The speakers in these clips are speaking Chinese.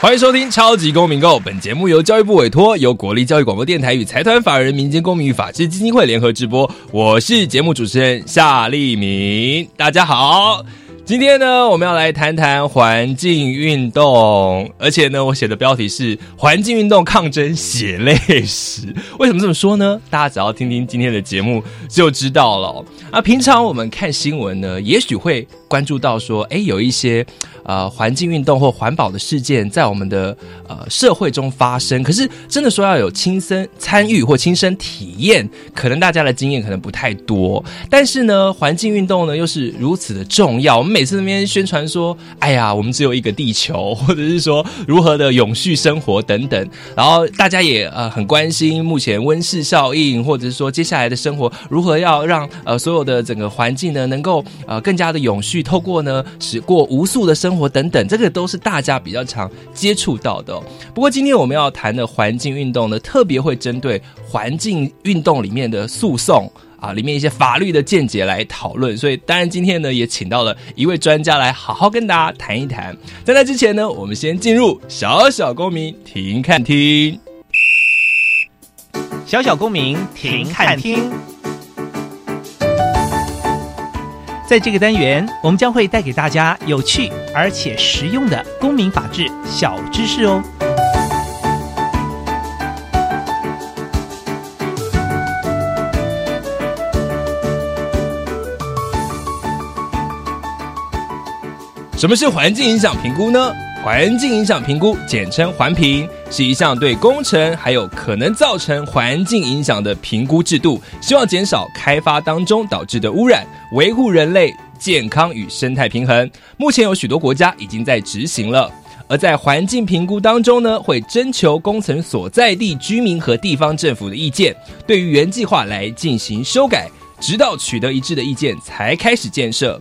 欢迎收听《超级公民购》，本节目由教育部委托，由国立教育广播电台与财团法人民间公民与法治基金会联合直播。我是节目主持人夏立明，大家好。今天呢，我们要来谈谈环境运动，而且呢，我写的标题是“环境运动抗争血泪史”。为什么这么说呢？大家只要听听今天的节目就知道了。啊，平常我们看新闻呢，也许会关注到说，哎，有一些呃环境运动或环保的事件在我们的呃社会中发生。可是，真的说要有亲身参与或亲身体验，可能大家的经验可能不太多。但是呢，环境运动呢，又是如此的重要。每次那边宣传说，哎呀，我们只有一个地球，或者是说如何的永续生活等等。然后大家也呃很关心目前温室效应，或者是说接下来的生活如何要让呃所有的整个环境呢能够呃更加的永续，透过呢使过无数的生活等等，这个都是大家比较常接触到的。不过今天我们要谈的环境运动呢，特别会针对环境运动里面的诉讼。啊，里面一些法律的见解来讨论，所以当然今天呢也请到了一位专家来好好跟大家谈一谈。在那之前呢，我们先进入小小公民听看听。小小公民停看听，在这个单元，我们将会带给大家有趣而且实用的公民法治小知识哦。什么是环境影响评估呢？环境影响评估，简称环评，是一项对工程还有可能造成环境影响的评估制度，希望减少开发当中导致的污染，维护人类健康与生态平衡。目前有许多国家已经在执行了。而在环境评估当中呢，会征求工程所在地居民和地方政府的意见，对于原计划来进行修改，直到取得一致的意见才开始建设。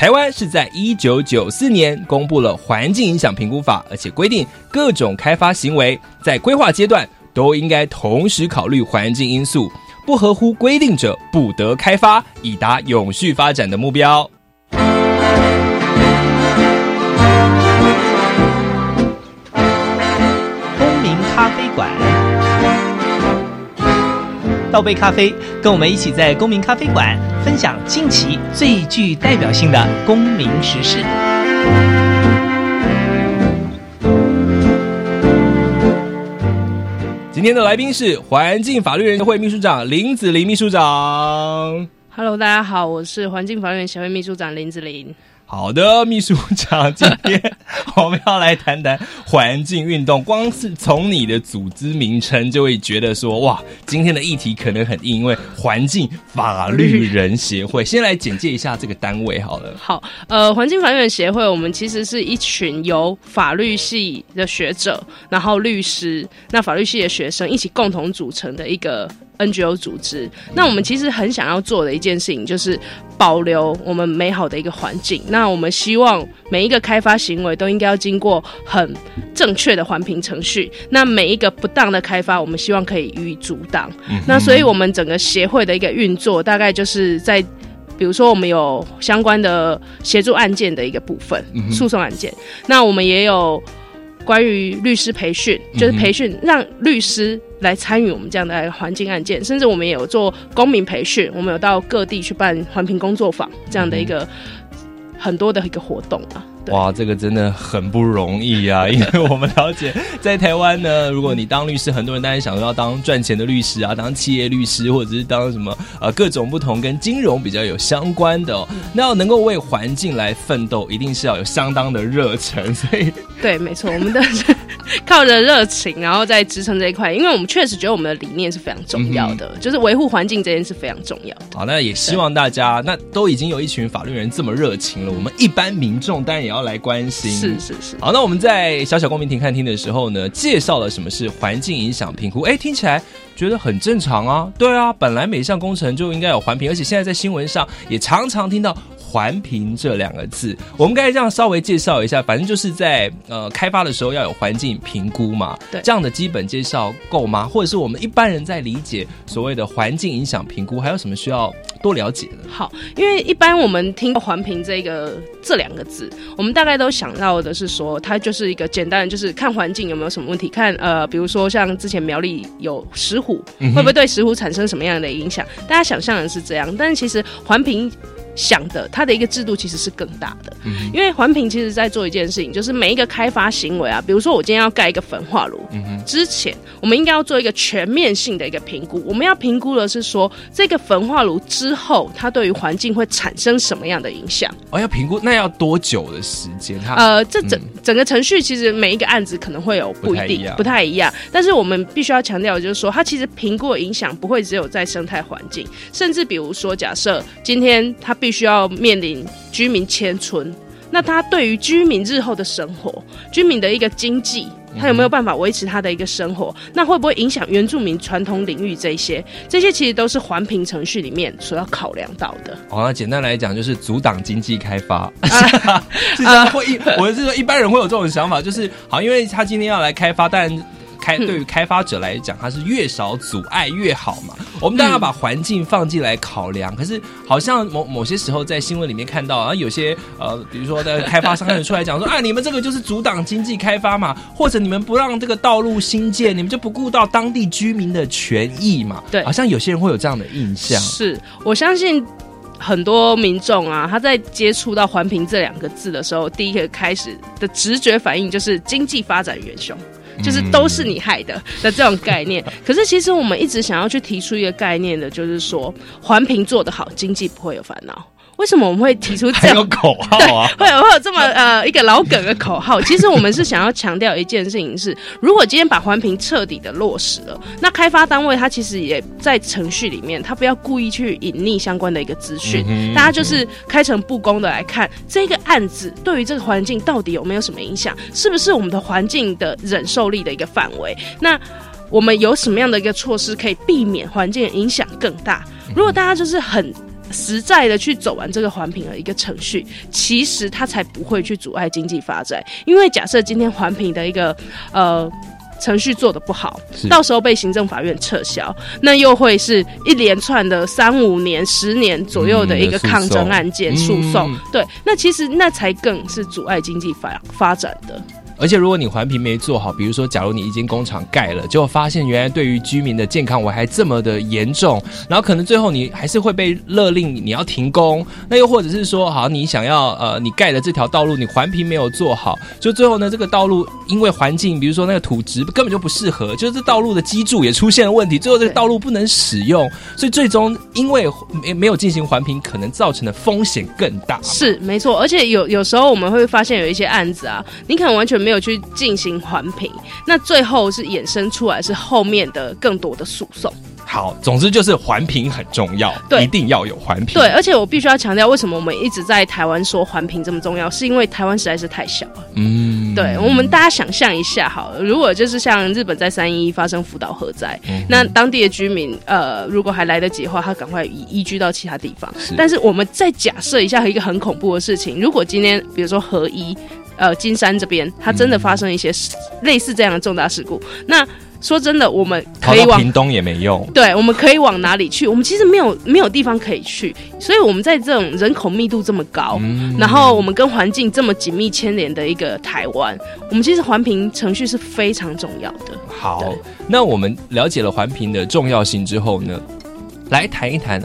台湾是在一九九四年公布了《环境影响评估法》，而且规定各种开发行为在规划阶段都应该同时考虑环境因素，不合乎规定者不得开发，以达永续发展的目标。公民咖啡馆，倒杯咖啡，跟我们一起在公民咖啡馆分享近期最具代表性的公民时事。今天的来宾是环境法律人协会秘书长林子林秘书长。Hello，大家好，我是环境法律人协会秘书长林子琳。好的，秘书长，今天我们要来谈谈环境运动。光是从你的组织名称就会觉得说，哇，今天的议题可能很硬，因为环境法律人协会。先来简介一下这个单位好了。好，呃，环境法律人协会，我们其实是一群由法律系的学者，然后律师，那法律系的学生一起共同组成的一个 NGO 组织。那我们其实很想要做的一件事情，就是保留我们美好的一个环境。那我们希望每一个开发行为都应该要经过很正确的环评程序。那每一个不当的开发，我们希望可以予以阻挡。那所以我们整个协会的一个运作，大概就是在。比如说，我们有相关的协助案件的一个部分，诉讼案件。那我们也有关于律师培训，就是培训让律师来参与我们这样的环境案件，甚至我们也有做公民培训，我们有到各地去办环评工作坊这样的一个很多的一个活动啊。对哇，这个真的很不容易啊！因为我们了解，在台湾呢，如果你当律师，很多人当然想说要当赚钱的律师啊，当企业律师，或者是当什么呃各种不同跟金融比较有相关的、哦。那要能够为环境来奋斗，一定是要有相当的热忱。所以，对，没错，我们都是靠着热情，然后再支撑这一块，因为我们确实觉得我们的理念是非常重要的，就是维护环境这件事非常重要的。好，那也希望大家，那都已经有一群法律人这么热情了，我们一般民众当然也要要来关心。是是是。好，那我们在小小公民庭看厅的时候呢，介绍了什么是环境影响评估。哎，听起来觉得很正常啊。对啊，本来每项工程就应该有环评，而且现在在新闻上也常常听到。环评这两个字，我们刚才这样稍微介绍一下，反正就是在呃开发的时候要有环境评估嘛，对，这样的基本介绍够吗？或者是我们一般人在理解所谓的环境影响评估，还有什么需要多了解的？好，因为一般我们听环评这个这两个字，我们大概都想到的是说，它就是一个简单的，就是看环境有没有什么问题，看呃，比如说像之前苗栗有石虎，会不会对石虎产生什么样的影响？大家想象的是这样，但是其实环评。想的，它的一个制度其实是更大的，因为环评其实在做一件事情，就是每一个开发行为啊，比如说我今天要盖一个焚化炉，之前我们应该要做一个全面性的一个评估，我们要评估的是说这个焚化炉之后它对于环境会产生什么样的影响。哦，要评估那要多久的时间？它呃，这整整个程序其实每一个案子可能会有不一定不太一样，但是我们必须要强调的就是说，它其实评估的影响不会只有在生态环境，甚至比如说假设今天它。必须要面临居民迁村，那他对于居民日后的生活、居民的一个经济，他有没有办法维持他的一个生活？那会不会影响原住民传统领域这些？这些其实都是环评程序里面所要考量到的。哦，那简单来讲就是阻挡经济开发。是会一，我是说一般人会有这种想法，就是好，因为他今天要来开发，但。开对于开发者来讲，它是越少阻碍越好嘛。我们当然要把环境放进来考量，可是好像某某些时候在新闻里面看到啊，有些呃，比如说的开发商开始出来讲说啊，你们这个就是阻挡经济开发嘛，或者你们不让这个道路新建，你们就不顾到当地居民的权益嘛。对，好像有些人会有这样的印象。是我相信很多民众啊，他在接触到环评这两个字的时候，第一个开始的直觉反应就是经济发展元凶。就是都是你害的的这种概念，可是其实我们一直想要去提出一个概念的，就是说环评做得好，经济不会有烦恼。为什么我们会提出这样口号啊？会有会有这么呃一个老梗的口号？其实我们是想要强调一件事情是：如果今天把环评彻底的落实了，那开发单位他其实也在程序里面，他不要故意去隐匿相关的一个资讯，大家就是开诚布公的来看这个案子对于这个环境到底有没有什么影响，是不是我们的环境的忍受力的一个范围？那我们有什么样的一个措施可以避免环境影响更大？如果大家就是很。实在的去走完这个环评的一个程序，其实它才不会去阻碍经济发展。因为假设今天环评的一个呃程序做的不好，到时候被行政法院撤销，那又会是一连串的三五年、十年左右的一个抗争案件诉讼。对，那其实那才更是阻碍经济发发展的。而且，如果你环评没做好，比如说，假如你一间工厂盖了，结果发现原来对于居民的健康危害这么的严重，然后可能最后你还是会被勒令你要停工。那又或者是说，好，你想要呃，你盖的这条道路，你环评没有做好，就最后呢，这个道路因为环境，比如说那个土质根本就不适合，就是这道路的基柱也出现了问题，最后这个道路不能使用，所以最终因为没没有进行环评，可能造成的风险更大。是没错，而且有有时候我们会发现有一些案子啊，你可能完全没。没有去进行环评，那最后是衍生出来是后面的更多的诉讼。好，总之就是环评很重要，对，一定要有环评。对，而且我必须要强调，为什么我们一直在台湾说环评这么重要，是因为台湾实在是太小了。嗯，对，我们大家想象一下，好，如果就是像日本在三一发生福岛核灾，那当地的居民，呃，如果还来得及的话，他赶快移移居到其他地方。但是我们再假设一下一个很恐怖的事情，如果今天比如说核一。呃，金山这边，它真的发生一些类似这样的重大事故。那说真的，我们可以往屏东也没用。对，我们可以往哪里去？我们其实没有没有地方可以去。所以我们在这种人口密度这么高，然后我们跟环境这么紧密牵连的一个台湾，我们其实环评程序是非常重要的。好，那我们了解了环评的重要性之后呢，来谈一谈。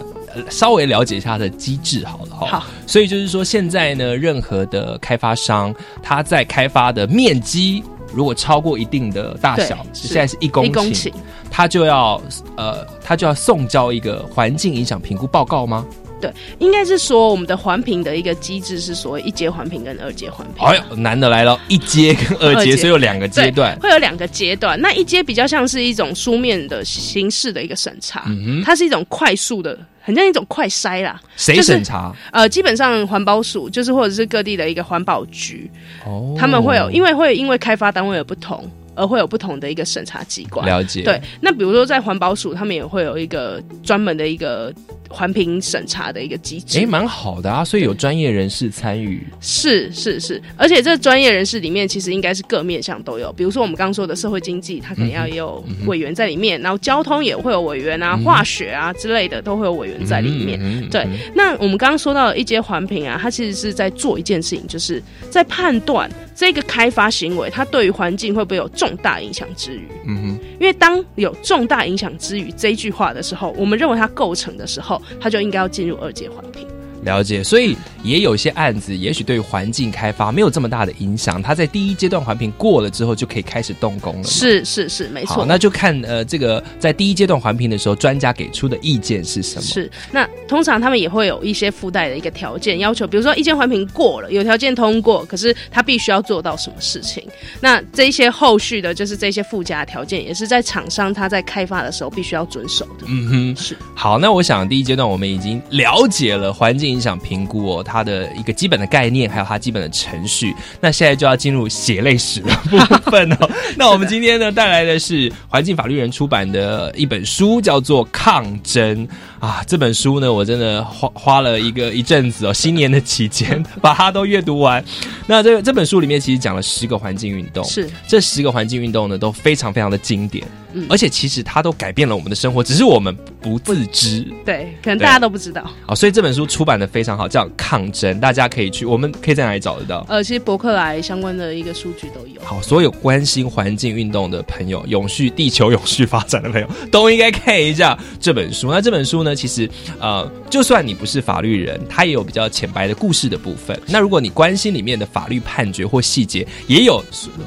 稍微了解一下它的机制好了哈。好，所以就是说，现在呢，任何的开发商，他在开发的面积如果超过一定的大小，现在是一公顷，他就要呃，他就要送交一个环境影响评估报告吗？对，应该是说我们的环评的一个机制是所谓一阶环评跟二阶环评。哎呦，难的来了，一阶跟二阶，所以有两个阶段，会有两个阶段。那一阶比较像是一种书面的形式的一个审查，它是一种快速的。很像一种快筛啦。谁就是审查？呃，基本上环保署就是或者是各地的一个环保局，哦他们会有，因为会因为开发单位的不同，而会有不同的一个审查机关。了解，对，那比如说在环保署，他们也会有一个专门的一个环评审查的一个机制。哎，蛮好的啊，所以有专业人士参与，是是是，而且这专业人士里面其实应该是各面向都有，比如说我们刚刚说的社会经济，它可能要有委员在里面，然后交通也会有委员啊，化学啊之类的都会有委员在里面。嗯对，那我们刚刚说到的一阶环评啊，它其实是在做一件事情，就是在判断这个开发行为它对于环境会不会有重大影响之余。嗯哼，因为当有重大影响之余这一句话的时候，我们认为它构成的时候，它就应该要进入二阶环评。了解，所以也有一些案子，也许对于环境开发没有这么大的影响，它在第一阶段环评过了之后，就可以开始动工了。是是是，没，错。那就看呃，这个在第一阶段环评的时候，专家给出的意见是什么？是，那通常他们也会有一些附带的一个条件要求，比如说意见环评过了，有条件通过，可是他必须要做到什么事情？那这一些后续的，就是这些附加条件，也是在厂商他在开发的时候必须要遵守的。嗯哼，是好，那我想第一阶段我们已经了解了环境影响评估哦，它的一个基本的概念，还有它基本的程序。那现在就要进入血泪史的部分哦。那我们今天呢带来的是环境法律人出版的一本书，叫做《抗争》啊。这本书呢，我真的花花了一个一阵子哦，新年的期间把它都阅读完。那这这本书里面其实讲了十个环境运动，是，这十个环境运动呢都非常非常的经典，嗯而且其实它都改变了我们的生活，只是我们不自知对，可能大家都不知道。啊。所以这本书出版的非常好，叫《抗争》，大家可以去，我们可以在哪里找得到？呃，其实博客来相关的一个数据都有。好，所有关心环境运动的朋友，永续地球永续发展的朋友，都应该看一下这本书。那这本书呢，其实呃，就算你不是法律人，它也有比较浅白的故事的部分。那如果你关心里面的法律判决或细节，也有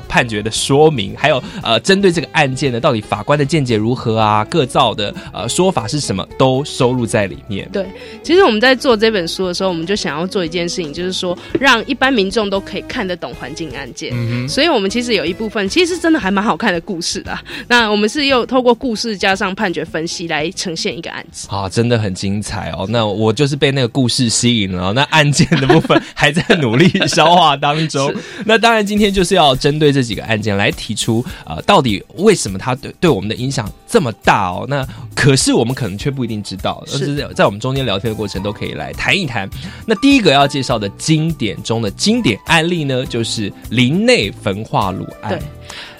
判决的说明，还有呃，针对这个案件呢，到底法官的见解如何啊，各造的呃说法是什么，都收录在里面。对，其实我们在做这本书的时候，我们就想要做一件事情，就是说让一般民众都可以看得懂环境案件。嗯所以，我们其实有一部分其实是真的还蛮好看的故事的啊。那我们是又透过故事加上判决分析来呈现一个案子。啊，真的很精彩哦！那我就是被那个故事吸引了哦，那案件的部分还在努力消化当中。那当然，今天就是要针对这几个案件来提出，呃，到底为什么他对对我们的影响这么大哦？那可是我们可能却不一定知道，而是是在我们中间聊天的过程都可以来谈一谈。那第一个要介绍的经典中的经典案例呢，就是林内焚化炉案。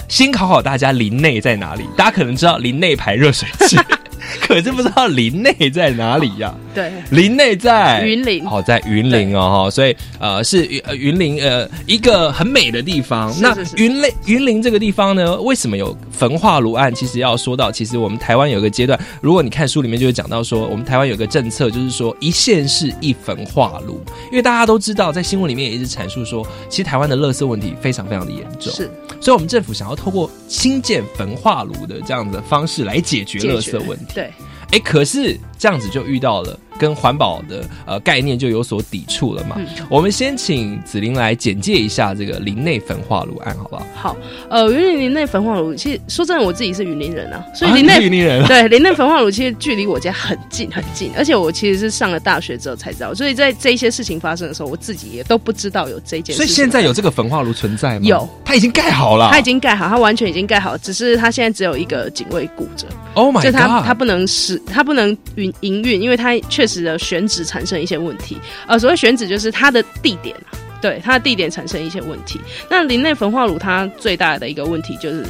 先考考大家林内在哪里？大家可能知道林内排热水器，可是不知道林内在哪里呀、对，林内在。云林。好、在云林哦哈，所以呃是云呃云林呃一个很美的地方。那是是。是云林云林这个地方呢，为什么有焚化炉？案？其实要说到，其实我们台湾有一个阶段，如果你看书里面就会讲到说，我们台湾有一个政策，就是说一线市一焚化炉，因为大家都知道，在新闻里面也一直阐述说，其实台湾的垃圾问题非常非常的严重，是。所以我们政府想要透过新建焚化炉的这样子的方式来解决垃圾问题。对，哎，可是这样子就遇到了跟环保的呃概念就有所抵触了嘛。嗯我们先请子琳来简介一下这个林内焚化炉案，好不好？好，呃，云林林内焚化炉，其实说真的，我自己是云林人啊，所以林内、是云林人啊对林内焚化炉其实距离我家很近很近，而且我其实是上了大学之后才知道，所以在这一些事情发生的时候，我自己也都不知道有这件事情。所以现在有这个焚化炉存在吗？有，它已经盖好了。它已经盖好，它完全已经盖好，只是它现在只有一个警卫顾着，Oh my 就！它它不能使它不能营营运，因为它确实的选址产生一些问题。呃，所谓选址就是它的地点啊，对它的地点产生一些问题。那林内焚化炉它最大的一个问题就是。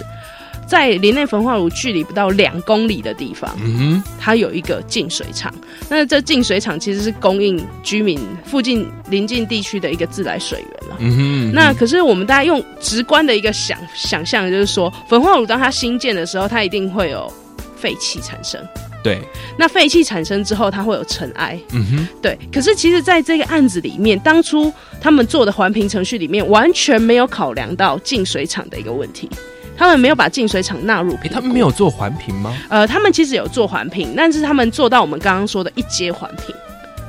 在林内焚化炉距离不到两公里的地方，嗯它有一个净水厂。那这净水厂其实是供应居民附近邻近地区的一个自来水源了。哼，嗯哼，那可是我们大家用直观的一个想想象，就是说焚化炉当它新建的时候，它一定会有废气产生。对，那废气产生之后，它会有尘埃，嗯哼，对。可是其实，在这个案子里面，当初他们做的环评程序里面，完全没有考量到净水厂的一个问题，他们没有把净水厂纳入他们没有做环评吗？呃，他们其实有做环评，但是他们做到我们刚刚说的一阶环评。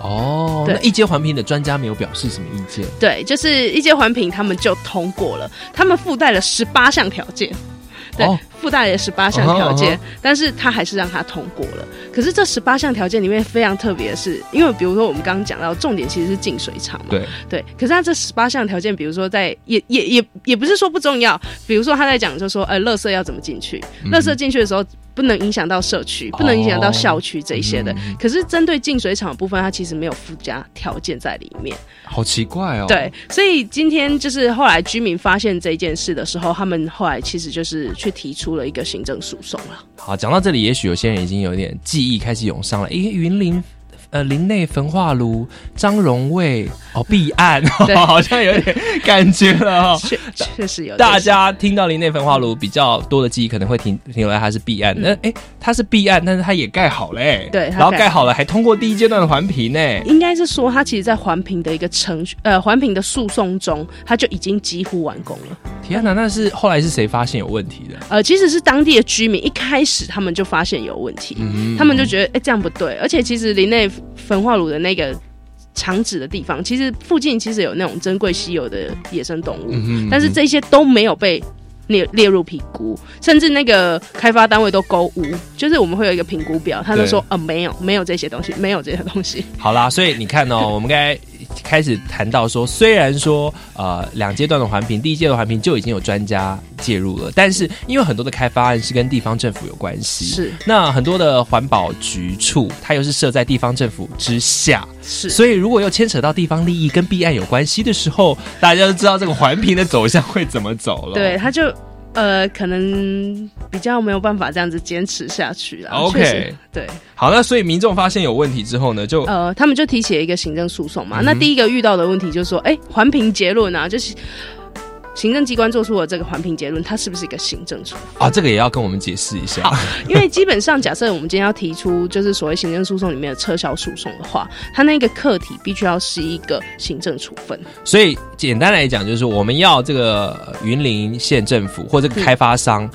哦，那一阶环评的专家没有表示什么意见。对，就是一阶环评，他们就通过了，他们附带了十八项条件。对，哦附带了十八项条件，嗯但是他还是让他通过了。可是这十八项条件里面非常特别的是，因为比如说我们刚刚讲到，重点其实是净水厂嘛，对，对。可是他这十八项条件，比如说在也也也也不是说不重要，比如说他在讲就说，呃，垃圾要怎么进去，嗯垃圾进去的时候。不能影响到社区，不能影响到校区这一些的。嗯可是针对净水厂的部分，它其实没有附加条件在里面。好奇怪哦。对，所以今天就是后来居民发现这件事的时候，他们后来其实就是去提出出了一个行政诉讼了。好，讲到这里，也许有些人已经有点记忆开始涌上了。诶，云林。呃，林内焚化炉、张荣卫哦，弊案，对好像有点感觉了哈、确确实有大家听到林内焚化炉比较多的记忆，可能会停停留在它是弊案。那、哎，它是弊案，但是它也盖好嘞、对然后盖盖好了，还通过第一阶段的环评呢、应该是说，它其实，在环评的一个程序，呃，环评的诉讼中，它就已经几乎完工了。天哪，那是后来是谁发现有问题的？呃，其实是当地的居民一开始他们就发现有问题，嗯他们就觉得，哎、这样不对。而且其实林内焚化炉的那个厂址的地方，其实附近其实有那种珍贵稀有的野生动物，嗯但是这些都没有被。列列入评估，甚至那个开发单位都勾无，就是我们会有一个评估表，他就说呃没有没有这些东西，没有这些东西。好啦，所以你看哦，我们刚才开始谈到说，虽然说呃两阶段的环评，第一阶段环评就已经有专家介入了，但是因为很多的开发案是跟地方政府有关系，是。那很多的环保局处，它又是设在地方政府之下，是，所以如果又牵扯到地方利益跟弊案有关系的时候，大家就知道这个环评的走向会怎么走了。对，他就呃可能比较没有办法这样子坚持下去了。OK 对，好，那所以民众发现有问题之后呢，就呃，他们就提起了一个行政诉讼嗯嘛。那第一个遇到的问题就是说，哎、环评结论啊，就是行政机关做出了这个环评结论，它是不是一个行政处分？啊，这个也要跟我们解释一下。因为基本上，假设我们今天要提出就是所谓行政诉讼里面的撤销诉讼的话，它那个课题必须要是一个行政处分。所以简单来讲，就是我们要这个呃云林县政府或这个开发商。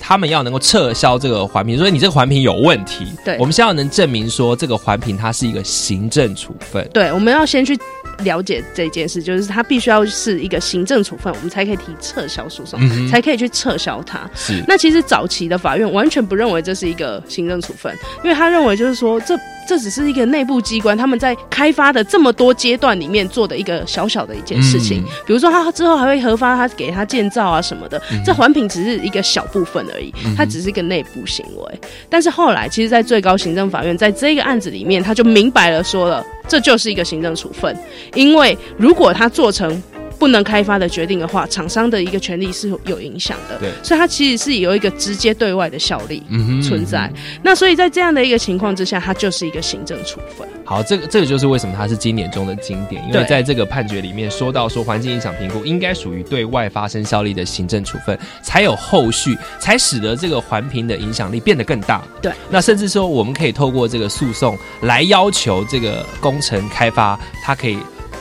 他们要能够撤销这个环评，所以你这个环评有问题，对我们先要能证明说这个环评它是一个行政处分，对，我们要先去了解这件事，就是他必须要是一个行政处分，我们才可以提撤销诉讼，嗯才可以去撤销它。是那其实早期的法院完全不认为这是一个行政处分，因为他认为就是说这这只是一个内部机关他们在开发的这么多阶段里面做的一个小小的一件事情。嗯比如说他之后还会核发他给他建造啊什么的，这环评只是一个小部分而已，它只是一个内部行为。但是后来其实，在最高行政法院在这个案子里面，他就明白了说了，这就是一个行政处分，因为如果他做成。不能开发的决定的话，厂商的一个权利是有影响的，对所以它其实是有一个直接对外的效力嗯哼存在。那所以在这样的一个情况之下，它就是一个行政处分。好，这个这个就是为什么它是经典中的经典，因为在这个判决里面说到说环境影响评估应该属于对外发生效力的行政处分，才有后续，才使得这个环评的影响力变得更大。对，那甚至说我们可以透过这个诉讼来要求这个工程开发，它可以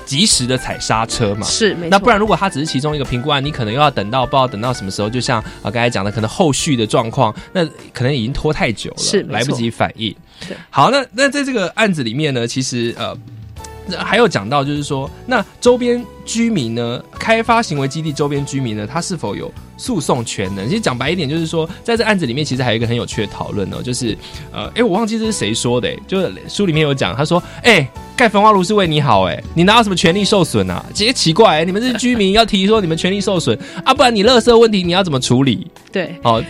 及时的踩刹车嘛。是没错。那不然，如果它只是其中一个评估案，你可能又要等到不知道等到什么时候，就像啊刚才讲的，可能后续的状况，那可能已经拖太久了，是来不及反应对。好，那那在这个案子里面呢，其实呃。还有讲到，就是说，那周边居民呢，开发行为基地周边居民呢，他是否有诉讼权呢？其实讲白一点，就是说，在这案子里面，其实还有一个很有趣的讨论哦，就是呃，哎，我忘记这是谁说的，诶就是书里面有讲，他说，哎，盖焚化炉是为你好，哎，你哪有什么权利受损啊？其实奇怪，诶你们是居民要提说你们权利受损啊，不然你垃圾问题你要怎么处理？对，好，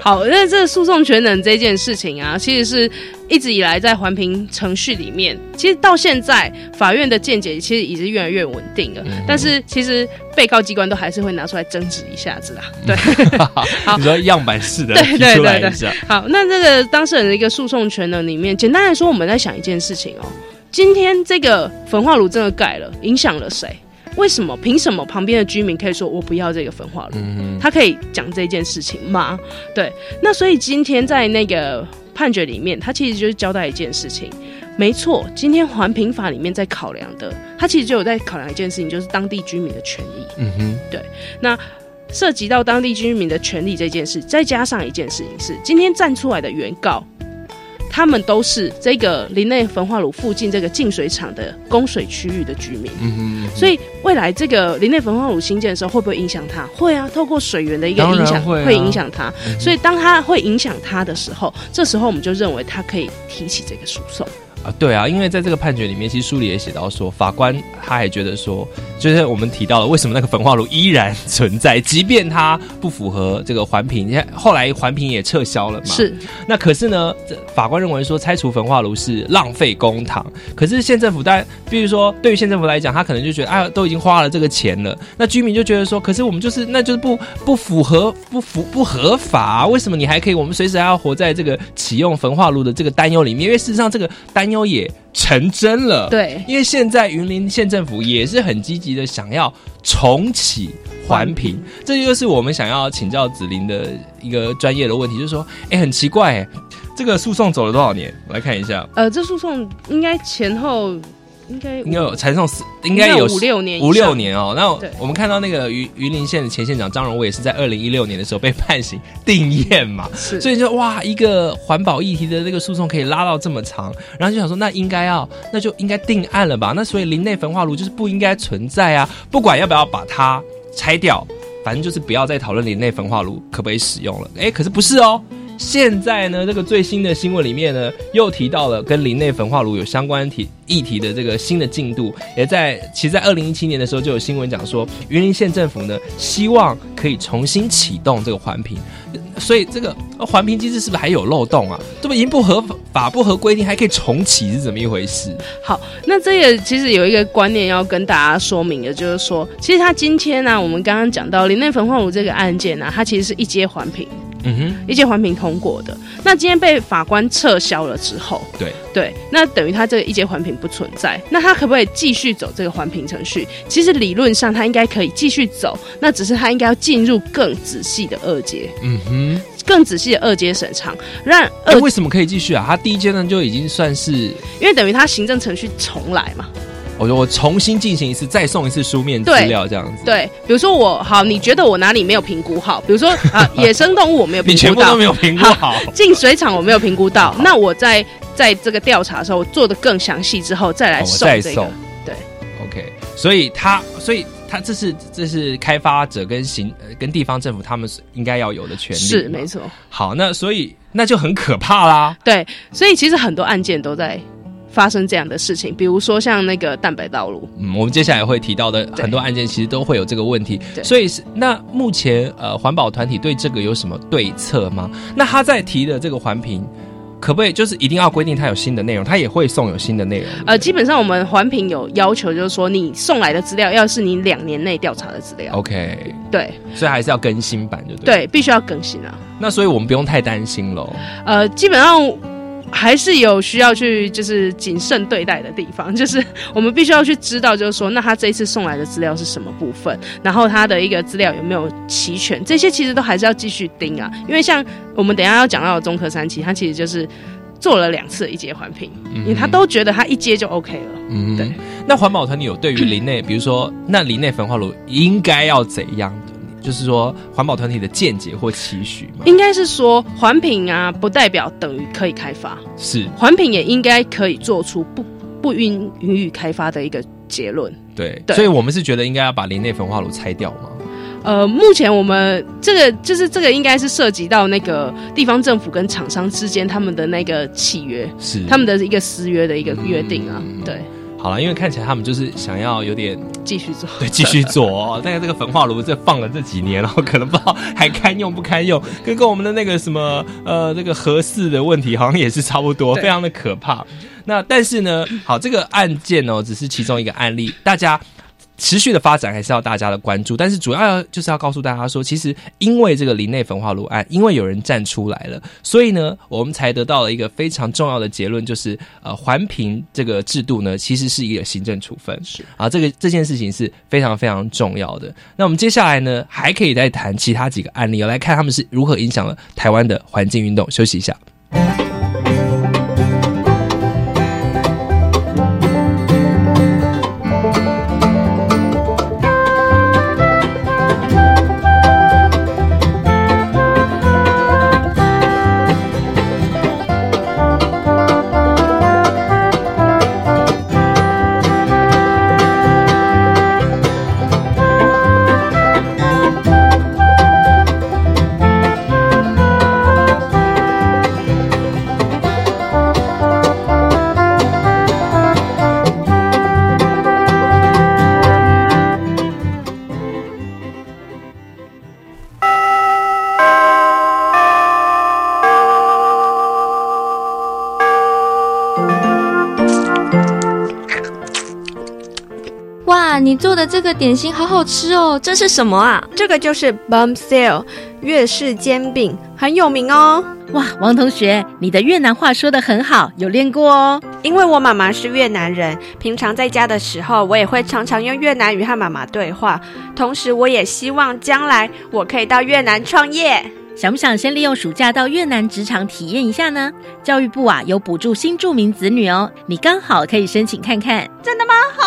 好，那这诉讼权能这件事情啊，其实是一直以来在环评程序里面，其实到现在法院的见解其实已经越来越稳定了，但是其实被告机关都还是会拿出来争执一下子啦。对，好你说样板式的提对对对出来一下，好，那这个当事人的一个诉讼权呢里面，简单来说，我们在想一件事情哦，今天这个焚化炉真的改了，影响了谁？为什么？凭什么旁边的居民可以说我不要这个焚化炉？嗯他可以讲这件事情吗？对，那所以今天在那个判决里面，他其实就是交代一件事情。没错，今天环评法里面在考量的，它其实就有在考量一件事情，就是当地居民的权益。嗯哼，对那涉及到当地居民的权利这件事，再加上一件事情是，今天站出来的原告，他们都是这个林内焚化炉附近这个净水厂的供水区域的居民。嗯哼，所以未来这个林内焚化炉新建的时候会不会影响它？会啊，透过水源的一个影响会啊影响它。所以当它会影响它的时候，这时候我们就认为它可以提起这个诉讼。啊，对啊，因为在这个判决里面，其实书里也写到说，法官他还觉得说，就是我们提到了为什么那个焚化炉依然 存在，即便它不符合这个环评，后来环评也撤销了嘛。是，那可是呢，这法官认为说拆除焚化炉是浪费公帑，可是县政府当然，比如说对于县政府来讲，他可能就觉得啊，都已经花了这个钱了，那居民就觉得说，可是我们就是那就是不不符合不符不合法、为什么你还可以？我们随时还要活在这个启用焚化炉的这个担忧里面，因为事实上这个担忧也成真了。对因为现在云林县政府也是很积极的想要重启环评，这就是我们想要请教子林的一个专业的问题，就是说，哎，很奇怪，哎，这个诉讼走了多少年？我来看一下，呃，这诉讼应该前后应该应该有缠上四，应该有五六年五六年哦。那我们看到那个云云林县的前县长张荣伟也是在二零一六年的时候被判刑定验嘛，是所以就哇，一个环保议题的这个诉讼可以拉到这么长，然后就想说，那应该要，那就应该定案了吧？那所以林内焚化炉就是不应该存在啊，不管要不要把它拆掉，反正就是不要再讨论林内焚化炉可不可以使用了。哎，可是不是哦。现在呢，这个最新的新闻里面呢，又提到了跟林内焚化炉有相关题议题的这个新的进度，也在其实，在二零一七年的时候就有新闻讲说，云林县政府呢希望可以重新启动这个环评，所以这个环评机制是不是还有漏洞啊？这不已经不合法、不合规定，还可以重启是怎么一回事？好，那这也其实有一个观念要跟大家说明的，就是说，其实他今天呢、我们刚刚讲到林内焚化炉这个案件呢、它其实是一阶环评，嗯哼，一阶环评通过的。那今天被法官撤销了之后，对对，那等于他这个一阶环评不存在，那他可不可以继续走这个环评程序？其实理论上他应该可以继续走，那只是他应该要进入更仔细的二阶，嗯哼，更仔细的二阶审查，让哎、二，为什么可以继续啊？他第一阶段就已经算是，因为等于他行政程序重来嘛。我说我重新进行一次，再送一次书面资料，这样子。，对，比如说我好，你觉得我哪里没有评估好？比如说 啊，野生动物我没有评估到你全部都没，有评估好。进水厂我没有评估到，那我在在这个调查的时候我做的更详细之后再来送这个送。对 OK，所以他，所以他这是这是开发者跟行呃跟地方政府他们是应该要有的权利。是没。错，好，那所以那就很可怕啦。对，所以其实很多案件都在发生这样的事情，比如说像那个蛋白道路，嗯，我们接下来会提到的很多案件，其实都会有这个问题。对所以是那目前呃环保团体对这个有什么对策吗？那他在提的这个环评，可不可以就是一定要规定它有新的内容？它也会送有新的内容。呃，基本上我们环评有要求，就是说你送来的资料要是你两年内调查的资料，OK，对所以还是要更新版，就对。。对，必须要更新啊。那所以我们不用太担心喽。呃，基本上还是有需要去就是谨慎对待的地方，就是我们必须要去知道，就是说，那他这一次送来的资料是什么部分，然后他的一个资料有没有齐全，这些其实都还是要继续盯啊。因为像我们等一下要讲到的中科三期，他其实就是做了两次一阶环评，因为他都觉得他一阶就 OK 了。嗯，对。那环保团体有对于林内，比如说那林内焚化炉应该要怎样的？就是说环保团体的见解或期许吗？应该是说环评啊，不代表等于可以开发，是环评也应该可以做出不不允允许开发的一个结论。对，对所以我们是觉得应该要把林内焚化炉拆掉吗？呃，目前我们这个就是这个应该是涉及到那个地方政府跟厂商之间他们的那个契约，是他们的一个私约的一个约定啊，嗯对，好了，因为看起来他们就是想要有点继续做。对继续做哦。但是这个焚化炉这放了这几年，然后可能不知道还堪用不堪用，跟跟我们的那个什么呃这个核四的问题好像也是差不多，非常的可怕。那但是呢，好这个案件哦，只是其中一个案例，大家。持续的发展还是要大家的关注，但是主要就是要告诉大家说，其实因为这个林内焚化炉案，因为有人站出来了，所以呢，我们才得到了一个非常重要的结论，就是呃，环评这个制度呢，其实是一个行政处分，是啊，这个这件事情是非常非常重要的。那我们接下来呢，还可以再谈其他几个案例，来看他们是如何影响了台湾的环境运动。休息一下。点心好好吃哦！这是什么啊？这个就是 Bum Sale 越式煎饼，很有名哦。哇，王同学，你的越南话说的很好，有练过哦。因为我妈妈是越南人，平常在家的时候，我也会常常用越南语和妈妈对话。同时，我也希望将来我可以到越南创业。想不想先利用暑假到越南职场体验一下呢？教育部啊有补助新住民子女哦，你刚好可以申请看看。真的吗？好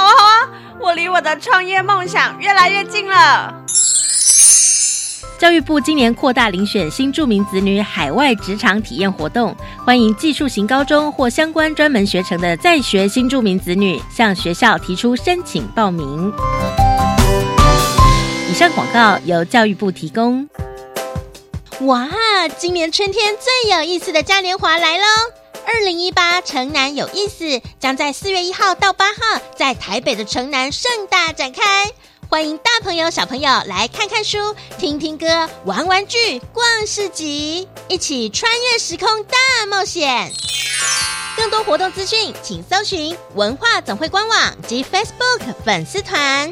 我离我的创业梦想越来越近了。教育部今年扩大遴选新住民子女海外职场体验活动，欢迎技术型高中或相关专门学程的在学新住民子女向学校提出申请报名。以上广告由教育部提供。哇，今年春天最有意思的嘉年华来喽！二零一八城南有意思将在四月一号到八号在台北的城南盛大展开，欢迎大朋友小朋友来看看书、听听歌、玩玩具、逛市集，一起穿越时空大冒险。更多活动资讯，请搜寻文化总会官网及 Facebook 粉丝团。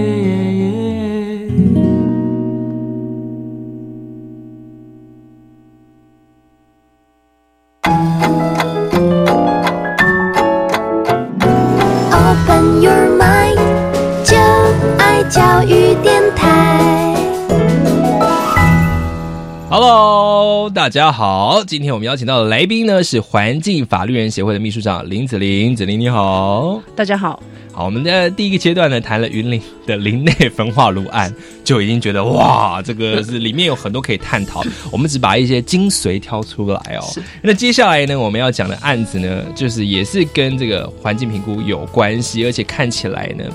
大家好，今天我们邀请到的来宾呢是环境法律人协会的秘书长林子林，子林你好。大家好，好，我们的第一个阶段呢，谈了云林的林内焚化炉案，就已经觉得哇，这个是里面有很多可以探讨。我们只把一些精髓挑出来哦。那接下来呢，我们要讲的案子呢，就是也是跟这个环境评估有关系，而且看起来呢。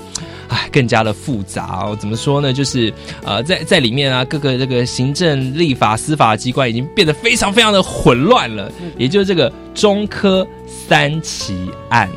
唉，更加的复杂哦。怎么说呢？就是呃，在在里面啊，各个这个行政、立法、司法机关已经变得非常非常的混乱了。也就是这个中科三期案。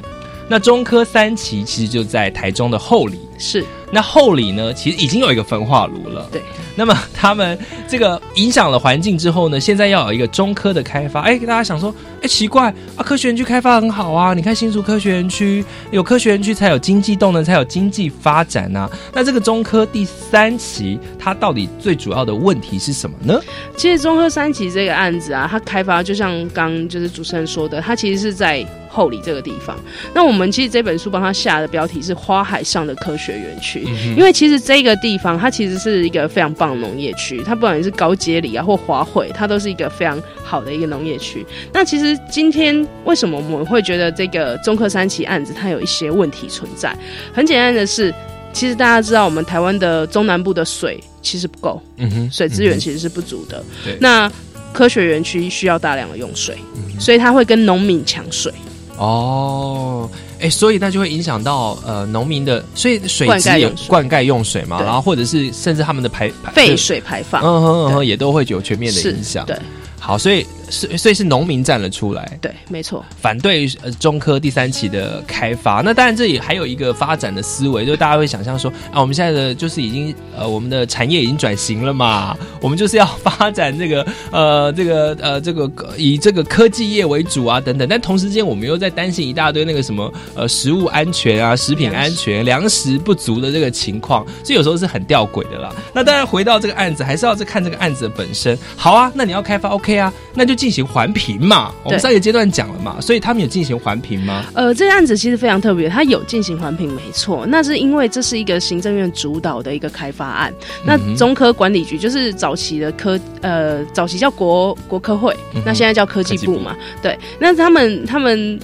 那中科三期其实就在台中的后里，是那后里呢，其实已经有一个焚化炉了。对。那么他们这个影响了环境之后呢，现在要有一个中科的开发。哎，大家想说，哎，奇怪啊，科学园区开发很好啊，你看新竹科学园区有科学园区才有经济动能，才有经济发展啊。那这个中科第三期，它到底最主要的问题是什么呢？其实中科三期这个案子啊，它开发就像刚就是主持人说的，它其实是在后里这个地方。那我们其实这本书帮他下的标题是“花海上的科学园区”，因为其实这个地方它其实是一个非常棒的农业区，它不管是高街里啊或华汇，它都是一个非常好的一个农业区。那其实今天为什么我们会觉得这个中科三期案子它有一些问题存在？很简单的是，其实大家知道我们台湾的中南部的水其实不够，嗯哼水资源其实是不足的。对那科学园区需要大量的用水，所以它会跟农民抢水。哦，哎，所以那就会影响到呃农民的，所以水灌质灌溉用水嘛，然后或者是甚至他们的排排废水排放，嗯哼嗯哼，也都会有全面的影响。对。好，所以是所以是农民站了出来，对，没错。反对呃中科第三期的开发。那当然这里还有一个发展的思维，就是大家会想象说啊，我们现在的就是已经呃我们的产业已经转型了嘛，我们就是要发展这个 呃这个呃这个以这个科技业为主啊等等。但同时间我们又在担心一大堆那个什么呃食物安全啊、食品安全、粮食不足的这个情况，所以有时候是很吊诡的啦。那当然回到这个案子，还是要再看这个案子的本身。好啊，那你要开发 OK 啊，那就进行环评嘛。我们对上一个阶段讲了嘛，所以他们有进行环评吗？呃，这个案子其实非常特别，它有进行环评，没错。那是因为这是一个行政院主导的一个开发案。那中科管理局就是早期的科，呃，早期叫国国科会，那现在叫科技部嘛。对，那他们他们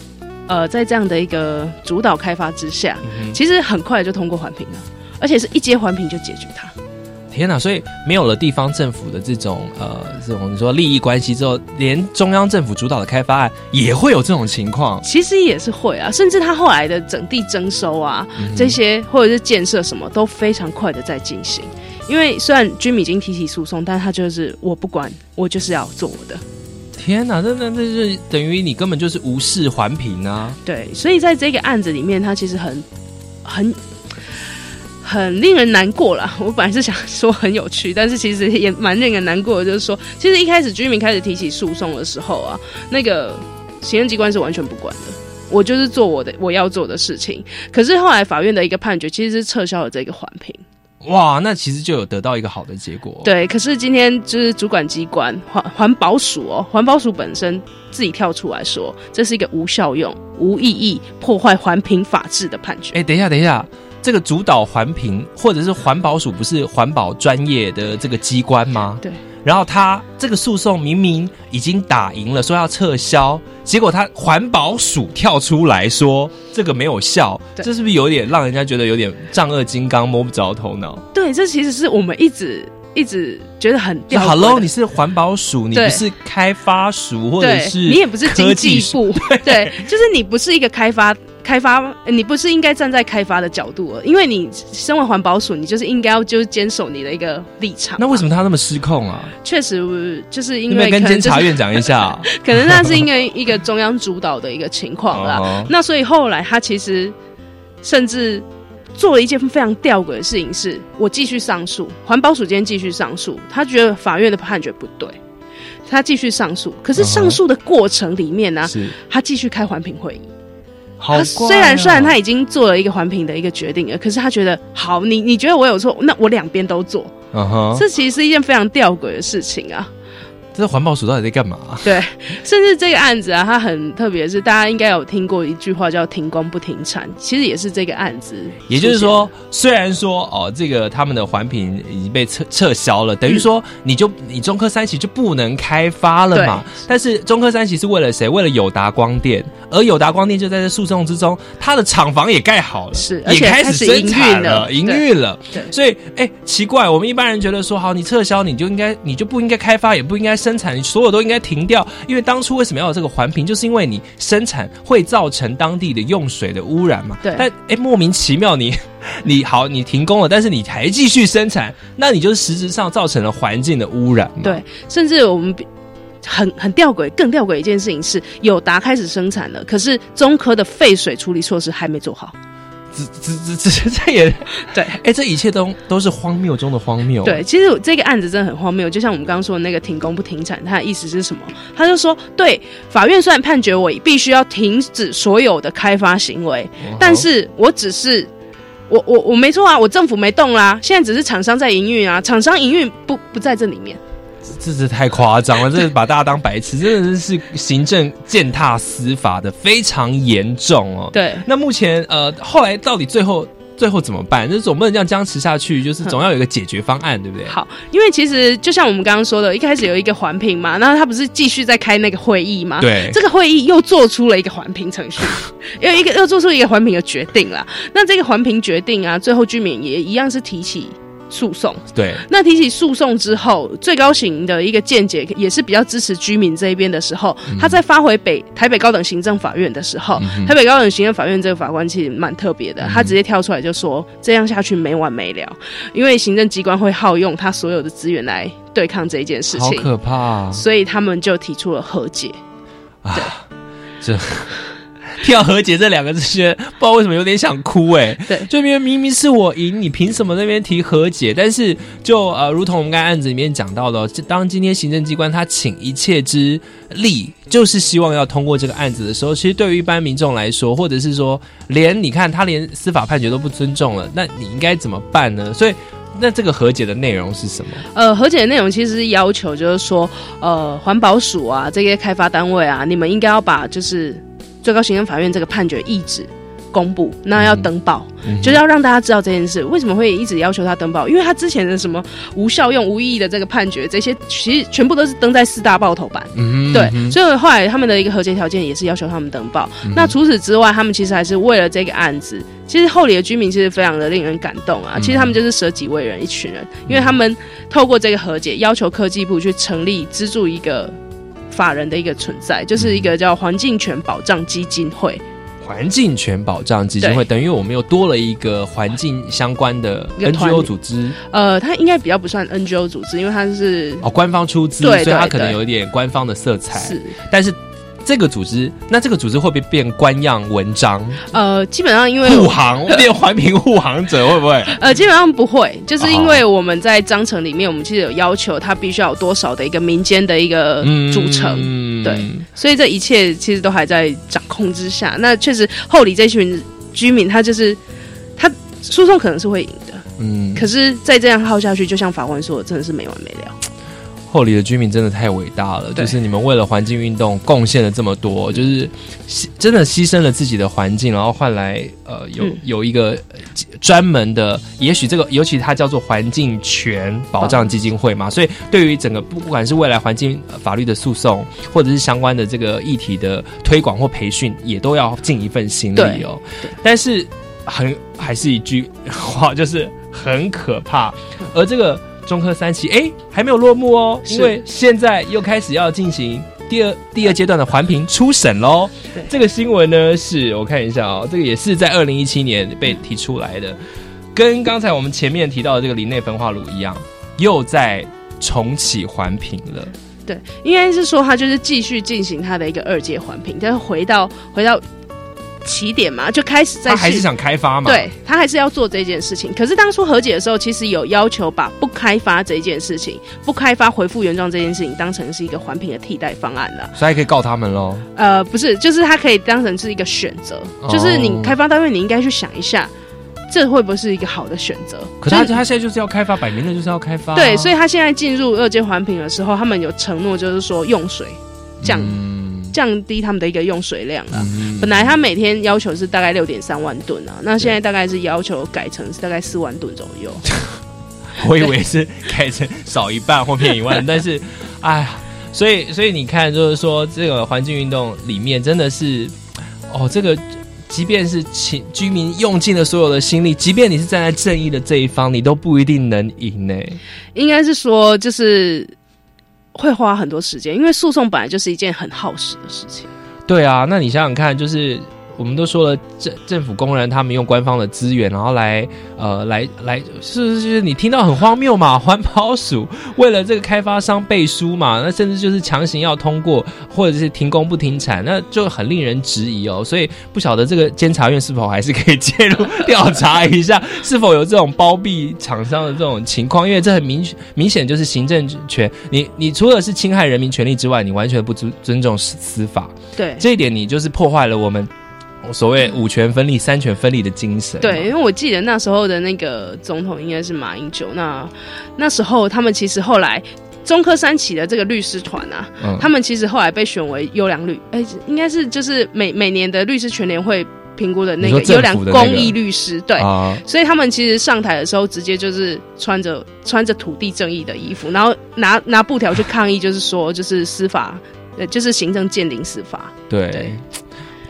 呃，在这样的一个主导开发之下，嗯其实很快就通过环评了，而且是一接环评就解决它。天哪！所以没有了地方政府的这种呃这种你说利益关系之后，连中央政府主导的开发案也会有这种情况。其实也是会啊，甚至他后来的整地征收啊，嗯这些或者是建设什么都非常快的在进行，因为虽然居民已经提起诉讼，但他就是我不管，我就是要做我的。天哪，那那那是等于你根本就是无视环评啊！对，所以在这个案子里面，他其实很很很令人难过了。我本来是想说很有趣，但是其实也蛮令人难过的，就是说，其实一开始居民开始提起诉讼的时候啊，那个行政机关是完全不管的。我就是做我的我要做的事情，可是后来法院的一个判决其实是撤销了这个环评。哇，那其实就有得到一个好的结果。对，可是今天就是主管机关环环保署哦，环保署本身自己跳出来说，这是一个无效用、无意义、破坏环评法治的判决。哎，等一下，等一下，这个主导环评或者是环保署不是环保专业的这个机关吗？对。然后他这个诉讼明明已经打赢了，说要撤销，结果他环保署跳出来说这个没有效，这是不是有点让人家觉得有点丈二金刚摸不着头脑？对，这其实是我们一直一直觉得很。Hello，你是环保署，你不是开发署，或者是你也不是经济部，对，就是你不是一个开发。开发，你不是应该站在开发的角度，因为你身为环保署，你就是应该要就是坚守你的一个立场。那为什么他那么失控啊？确实，就是因为跟监察院讲一下，可能那是因为一个中央主导的一个情况啦。那所以后来他其实甚至做了一件非常吊诡的事情，是我继续上诉，环保署今天继续上诉，他觉得法院的判决不对，他继续上诉。可是上诉的过程里面呢，他继续开环评会议。他虽然虽然他已经做了一个环评的一个决定了，可是他觉得好，你你觉得我有错，那我两边都做，这其实是一件非常吊诡的事情啊。这环保署到底在干嘛？对，甚至这个案子啊，它很特别，是大家应该有听过一句话叫“停工不停产”，其实也是这个案子。也就是说，虽然说哦，这个他们的环评已经被撤撤销了，等于说你就你中科三期就不能开发了嘛？但是中科三期是为了谁？为了友达光电，而友达光电就在这诉讼之中，它的厂房也盖好了，是也开始生产了，营运了。对，所以哎，奇怪，我们一般人觉得说，好，你撤销，你就应该，你就不应该开发，也不应该。生产所有都应该停掉，因为当初为什么要有这个环评，就是因为你生产会造成当地的用水的污染嘛。对。但哎，莫名其妙，你 你好，你停工了，但是你还继续生产，那你就是实质上造成了环境的污染。对。甚至我们很很吊诡，更吊诡一件事情是，友达开始生产了，可是中科的废水处理措施还没做好。这这这这这也 对，哎，这一切都都是荒谬中的荒谬。对，其实这个案子真的很荒谬，就像我们刚刚说的那个停工不停产，它的意思是什么？他就说，对，法院虽然判决我必须要停止所有的开发行为，但是我只是，我我我没错啊，我政府没动啦，现在只是厂商在营运啊，厂商营运不不在这里面。这是太夸张了，这是把大家当白痴，真的是行政践踏司法的非常严重哦。对，那目前呃，后来到底最后最后怎么办？就是总不能这样僵持下去，就是总要有一个解决方案，对不对？好，因为其实就像我们刚刚说的，一开始有一个环评嘛，然后他不是继续在开那个会议嘛？对，这个会议又做出了一个环评程序，又一个又做出一个环评的决定了。那这个环评决定啊，最后居民也一样是提起。诉讼。对，那提起诉讼之后，最高刑的一个见解也是比较支持居民这一边的时候，他在发回北台北高等行政法院的时候，台北高等行政法院这个法官其实蛮特别的，他直接跳出来就说这样下去没完没了，因为行政机关会耗用他所有的资源来对抗这一件事情，好可怕，所以他们就提出了和解。对，这。听到和解这两个字，不知道为什么有点想哭哎。对，就因为明明是我赢，你凭什么那边提和解？但是就呃，如同我们刚才案子里面讲到的，当今天行政机关他请一切之力，就是希望要通过这个案子的时候，其实对于一般民众来说，或者是说连你看他连司法判决都不尊重了，那你应该怎么办呢？所以，那这个和解的内容是什么？呃，和解的内容其实是要求，就是说，呃，环保署啊，这些开发单位啊，你们应该要把就是。最高行政法院这个判决一直公布，那要登报，就是要让大家知道这件事。为什么会一直要求他登报？因为他之前的什么无效用、无意义的这个判决，这些其实全部都是登在四大报头版。嗯对，所以后来他们的一个和解条件也是要求他们登报。那除此之外，他们其实还是为了这个案子，其实后里的居民其实非常的令人感动啊。其实他们就是舍己为人一群人，因为他们透过这个和解，要求科技部去成立资助一个。法人的一个存在，就是一个叫环境权保障基金会。环境权保障基金会，等于我们又多了一个环境相关的 NGO 组织呃，它应该比较不算 NGO 组织，因为它是哦，官方出资，所以它可能有一点官方的色彩。是但是这个组织，那这个组织会不会变官样文章呃，基本上因为护航，变环评护航者会不会？呃，基本上不会，就是因为我们在章程里面，我们其实有要求，它必须要有多少的一个民间的一个组成，嗯对，所以这一切其实都还在掌控之下。那确实，后里这群居民，他就是他诉讼可能是会赢的，嗯，可是再这样耗下去，就像法官说的，真的是没完没了。后里的居民真的太伟大了，就是你们为了环境运动贡献了这么多，就是牺真的牺牲了自己的环境，然后换来呃有、嗯。有一个呃专门的，也许这个尤其它叫做环境权保障基金会嘛，所以对于整个不不管是未来环境呃法律的诉讼，或者是相关的这个议题的推广或培训，也都要尽一份心力哦。但是很还是一句话，就是很可怕，而这个。中科三期哎还没有落幕哦，因为现在又开始要进行第二第二阶段的环评初审喽对。这个新闻呢，是我看一下哦，这个也是在二零一七年被提出来的，跟刚才我们前面提到的这个林内焚化炉一样，又在重启环评了。对，应该是说它就是继续进行它的一个二阶环评，但是回到回到起点嘛，就开始在他还是想开发嘛？对他还是要做这件事情。可是当初和解的时候，其实有要求把不开发这件事情、不开发回复原状这件事情当成是一个环评的替代方案了。所以还可以告他们喽。呃，不是，就是他可以当成是一个选择，哦就是你开发单位你应该去想一下，这会不会是一个好的选择？可他他现在就是要开发，摆明了就是要开发啊、对，所以他现在进入二阶环评的时候，他们有承诺，就是说用水降、嗯降低他们的一个用水量了。嗯本来他每天要求是大概六点三万吨啊，那现在大概是要求改成是大概四万吨左右。我以为是改成少一半或变一万，但是，哎呀，所以所以你看，就是说这个环境运动里面真的是，哦，这个即便是请居民用尽了所有的心力，即便你是站在正义的这一方，你都不一定能赢呢。应该是说，就是会花很多时间，因为诉讼本来就是一件很耗时的事情。对啊，那你想想看，就是我们都说了，政政府工人他们用官方的资源，然后来呃来来，是是是，你听到很荒谬嘛？环保署为了这个开发商背书嘛，那甚至就是强行要通过，或者是停工不停产，那就很令人质疑哦。所以不晓得这个监察院是否还是可以介入调查一下，是否有这种包庇厂商的这种情况？因为这很明明显就是行政权，你你除了是侵害人民权利之外，你完全不尊尊重司司法。对这一点你就是破坏了我们所谓五权分立、三权分立的精神。对，因为我记得那时候的那个总统应该是马英九，那那时候他们其实后来。中科三起的这个律师团啊，嗯他们其实后来被选为优良律，哎、应该是就是每每年的律师全联会评估的那个优良公益律师，对，啊，所以他们其实上台的时候，直接就是穿着穿着土地正义的衣服，然后拿拿布条去抗议，就是说就是司法，呃，就是行政鉴定司法。对。对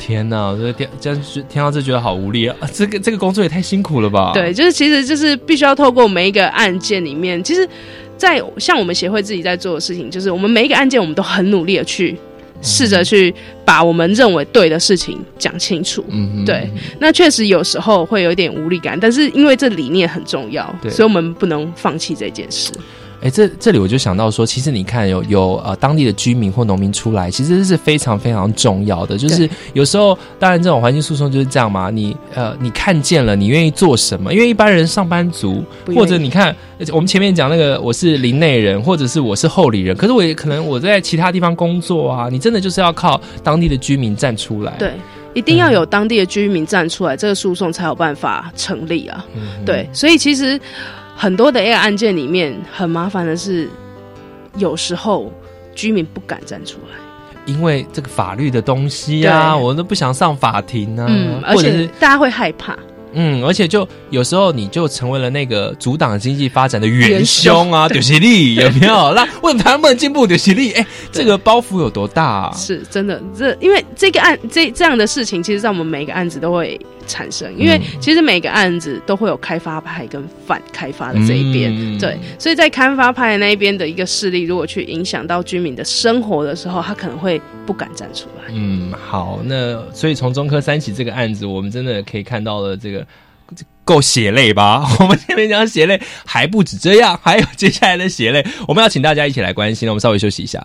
天哪，我这听这样是听到这觉得好无力啊！这个这个工作也太辛苦了吧？对，就是其实就是必须要透过每一个案件里面，其实，在像我们协会自己在做的事情，就是我们每一个案件，我们都很努力的去试着去把我们认为对的事情讲清楚。嗯哼，对那确实有时候会有一点无力感，但是因为这理念很重要，所以我们不能放弃这件事。哎，这这里我就想到说，其实你看有有呃当地的居民或农民出来，其实是非常非常重要的。就是有时候，当然这种环境诉讼就是这样嘛，你呃你看见了，你愿意做什么？因为一般人上班族或者你看我们前面讲那个我是林内人，或者是我是后里人，可是我也可能我在其他地方工作啊，你真的就是要靠当地的居民站出来。对，一定要有当地的居民站出来，这个诉讼才有办法成立啊。嗯，对，所以其实很多的 A 案件里面，很麻烦的是，有时候居民不敢站出来。因为这个法律的东西啊，对我都不想上法庭啊，嗯，而且或者是大家会害怕。嗯，而且就有时候你就成为了那个阻挡经济发展的元元凶啊，丢犀利有没有？那为什么台湾不能进步？丢犀利，哎，这个包袱有多大啊？是真的，这因为这个案这这样的事情，其实在我们每一个案子都会产生，因为嗯其实每个案子都会有开发派跟反开发的这一边，嗯对，所以在开发派的那一边的一个势力，如果去影响到居民的生活的时候，他可能会不敢站出来。嗯，好，那所以从中科三起这个案子，我们真的可以看到了这个够血泪吧？我们前面讲血泪还不止这样，还有接下来的血泪，我们要请大家一起来关心。那我们稍微休息一下。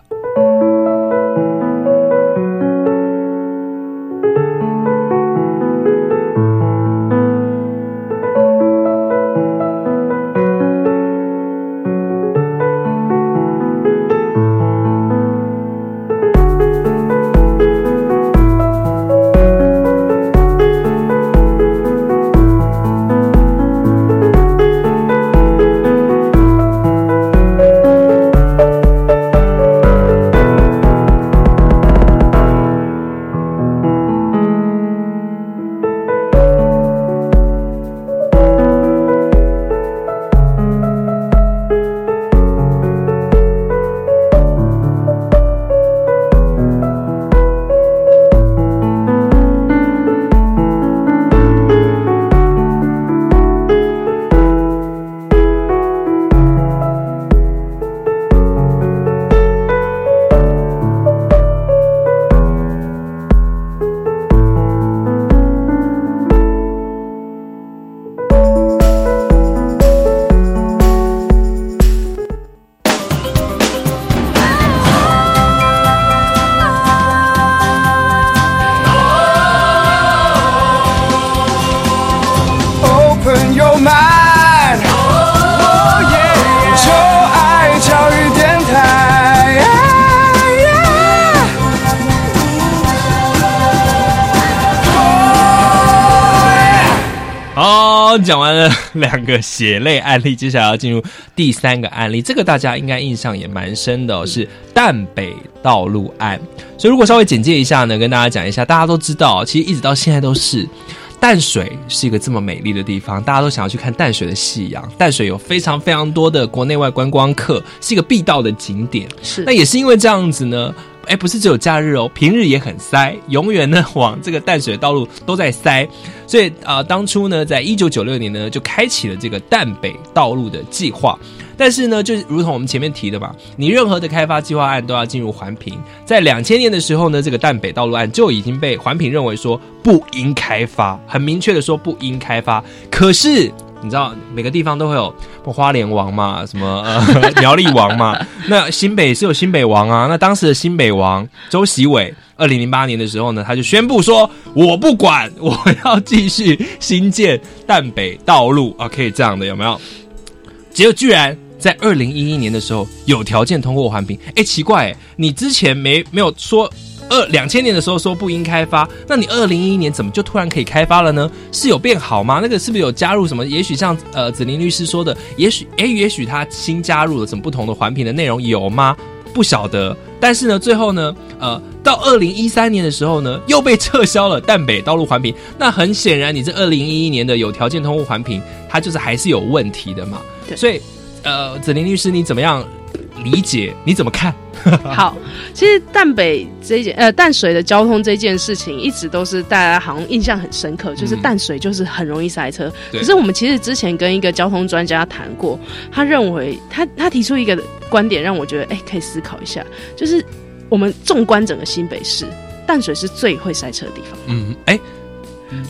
好，讲完了两个血泪案例，接下来要进入第三个案例。这个大家应该印象也蛮深的、哦，是淡北道路案。所以如果稍微简介一下呢，跟大家讲一下，大家都知道，其实一直到现在都是。淡水是一个这么美丽的地方，大家都想要去看淡水的夕阳。淡水有非常非常多的国内外观光客，是一个必到的景点。是那也是因为这样子呢，哎，不是只有假日哦，平日也很塞，永远呢往这个淡水道路都在塞。所以啊、呃当初呢，在一九九六年呢，就开启了这个淡北道路的计划。但是呢，就如同我们前面提的嘛，你任何的开发计划案都要进入环评。在两千年的时候呢，这个淡北道路案就已经被环评认为说不应开发，很明确的说不应开发。可是你知道每个地方都会有花莲王嘛，什么呃 苗栗王嘛，那新北是有新北王啊。那当时的新北王周习伟，二零零八年的时候呢，他就宣布说，我不管，我要继续新建淡北道路啊，可以这样的有没有？结果居然在二零一一年的时候有条件通过环评。哎，奇怪，你之前没没有说二两千年的时候说不应开发，那你二零一一年怎么就突然可以开发了呢？是有变好吗？那个是不是有加入什么？也许像呃子林律师说的，也许哎，也许他新加入了什么不同的环评的内容有吗？不晓得。但是呢，最后呢，呃，到二零一三年的时候呢，又被撤销了淡北道路环评。那很显然，你这二零一一年的有条件通过环评，它就是还是有问题的嘛。对所以，呃，子林律师，你怎么样理解？你怎么看？好，其实淡北这件呃淡水的交通这件事情，一直都是大家好像印象很深刻，就是淡水就是很容易塞车。对可是我们其实之前跟一个交通专家谈过，他认为他他提出一个观点，让我觉得哎、可以思考一下，就是我们纵观整个新北市，淡水是最会塞车的地方。嗯，哎，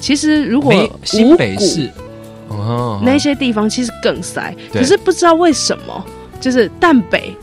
其实如果新北市哦，那些地方其实更塞，可是不知道为什么，就是淡北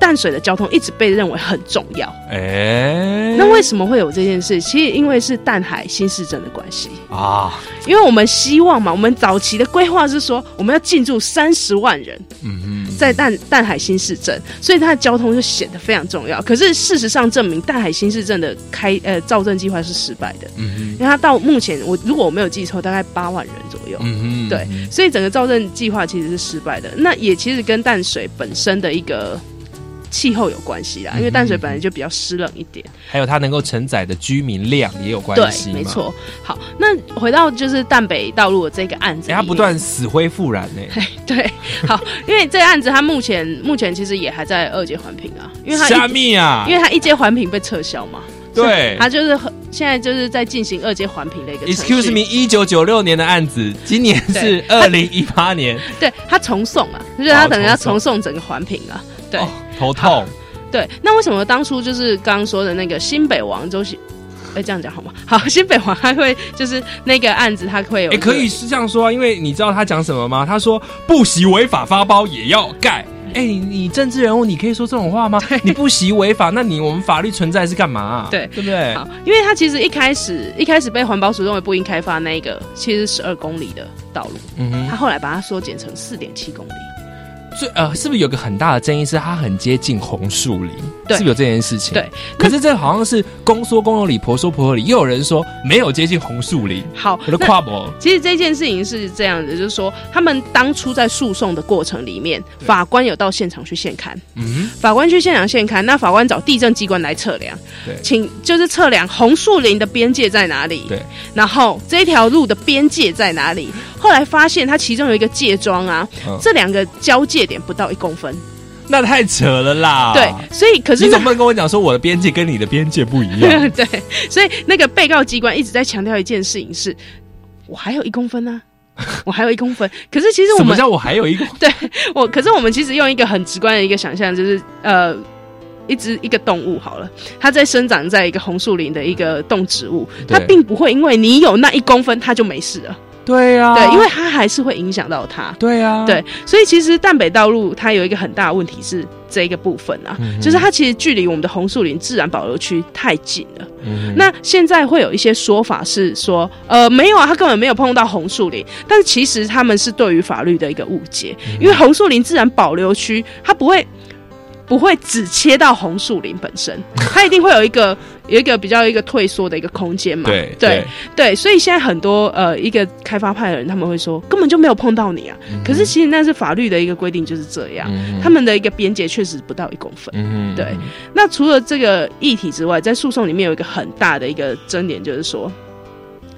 淡水的交通一直被认为很重要。哎，那为什么会有这件事？其实因为是淡海新市镇的关系，啊，因为我们希望嘛，我们早期的规划是说我们要进驻三十万人嗯在淡淡海新市镇，所以它的交通就显得非常重要。可是事实上证明，淡海新市镇的开呃造镇计划是失败的，嗯因为它到目前我如果我没有记错，大概八万人左右。嗯对，所以整个造镇计划其实是失败的。那也其实跟淡水本身的一个气候有关系啦，因为淡水本来就比较湿冷一点。还有它能够承载的居民量也有关系，对，没。错。好，那回到就是淡北道路的这个案子它不断死灰复燃呢。对，好，因为这个案子它目前目前其实也还在二阶环评啊，因为它虾一米啊，因为它一阶环评被撤销嘛，对它就是很现在就是在进行二阶环评的一个 Excuse me，一九九六年的案子，今年是对二零一八年，对，它重送啊，就是它哦等于要重送重送整个环评啊，对。哦头痛。对，那为什么当初就是刚刚说的那个新北王周喜？哎，这样讲好吗？好，新北王他会就是那个案子，他会有哎、可以是这样说啊，因为你知道他讲什么吗？他说不惜违法发包也要盖。哎、你你政治人物，你可以说这种话吗？你不惜违法，那你我们法律存在是干嘛、啊？对对不对？好，因为他其实一开始一开始被环保署认为不应开发那个，其实十二公里的道路，嗯哼他后来把它缩减成四点七公里。最呃，是不是有个很大的争议是它很接近红树林？对是不是有这件事情？对。可是这好像是公说公有理，婆说婆有理，又有人说没有接近红树林，好，我的那跨博。其实这件事情是这样的，就是说他们当初在诉讼的过程里面，法官有到现场去现勘，嗯法官去现场现勘，那法官找地震机关来测量，对请就是测量红树林的边界在哪里，对，然后这条路的边界在哪里？后来发现它其中有一个界桩啊，嗯这两个交界点不到一公分，那太扯了啦！对，所以可是你总不能跟我讲说我的边界跟你的边界不一样？对，所以那个被告机关一直在强调一件事情是，我还有一公分啊。我还有一公分，可是其实我们什么叫我还有一个？对我，可是我们其实用一个很直观的一个想象，就是呃，一只一个动物好了，它在生长在一个红树林的一个动植物，它并不会因为你有那一公分，它就没事了。对呀、对，因为它还是会影响到它。对啊，对，所以其实淡北道路它有一个很大的问题是这一个部分啊，嗯就是它其实距离我们的红树林自然保留区太近了。嗯那现在会有一些说法是说，呃，没有啊，它根本没有碰到红树林，但是其实他们是对于法律的一个误解，嗯因为红树林自然保留区它不会。不会只切到红树林本身，它一定会有一个有一个比较一个退缩的一个空间嘛。对对对，所以现在很多呃一个开发派的人，他们会说根本就没有碰到你啊。可是其实那是法律的一个规定，就是这样。嗯他们的一个边界确实不到一公分。嗯对，那除了这个议题之外，在诉讼里面有一个很大的一个争点，就是说。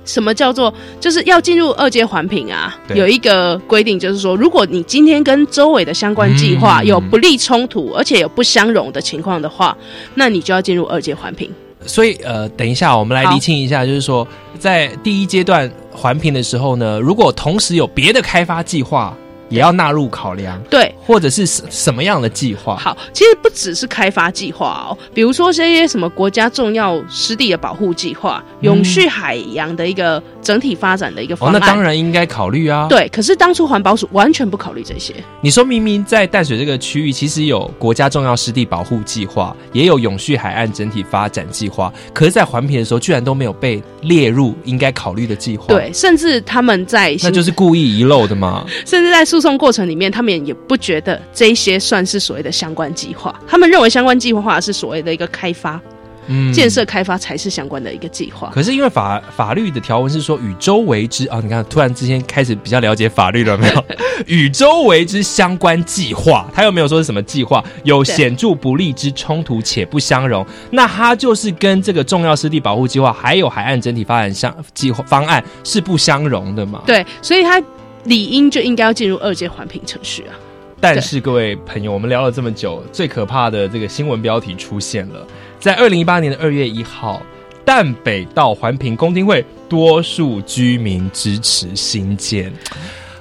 什么叫做就是要进入二阶环评啊？有一个规定，就是说，如果你今天跟周围的相关计划嗯有不利冲突，而且有不相容的情况的话，那你就要进入二阶环评。所以呃，等一下我们来好厘清一下，就是说在第一阶段环评的时候呢，如果同时有别的开发计划，也要纳入考量，对，或者是什什么样的计划？好，其实不只是开发计划哦，比如说这些什么国家重要湿地的保护计划、永续海洋的一个整体发展的一个哦方，案。那当然应该考虑啊。，对，可是当初环保署完全不考虑这些。你说明明在淡水这个区域，其实有国家重要湿地保护计划，也有永续海岸整体发展计划，可是，在环评的时候，居然都没有被列入应该考虑的计划。，对，甚至他们在那就是故意遗漏的嘛。甚至在诉讼过程里面，他们也不觉得这一些算是所谓的相关计划，他们认为相关计划是所谓的一个开发、嗯建设开发才是相关的一个计划。可是因为法法律的条文是说与周为之啊，你看突然之间开始比较了解法律了没有？与周为之相关计划，他又没有说是什么计划，有显著不利之冲突且不相容，那他就是跟这个重要湿地保护计划还有海岸整体发展相计划方案是不相容的嘛？。对，所以他理应就应该要进入二阶环评程序啊。但是各位朋友，我们聊了这么久，最可怕的这个新闻标题出现了，在二零一八年的二月一号，淡北道环评公听会多数居民支持新建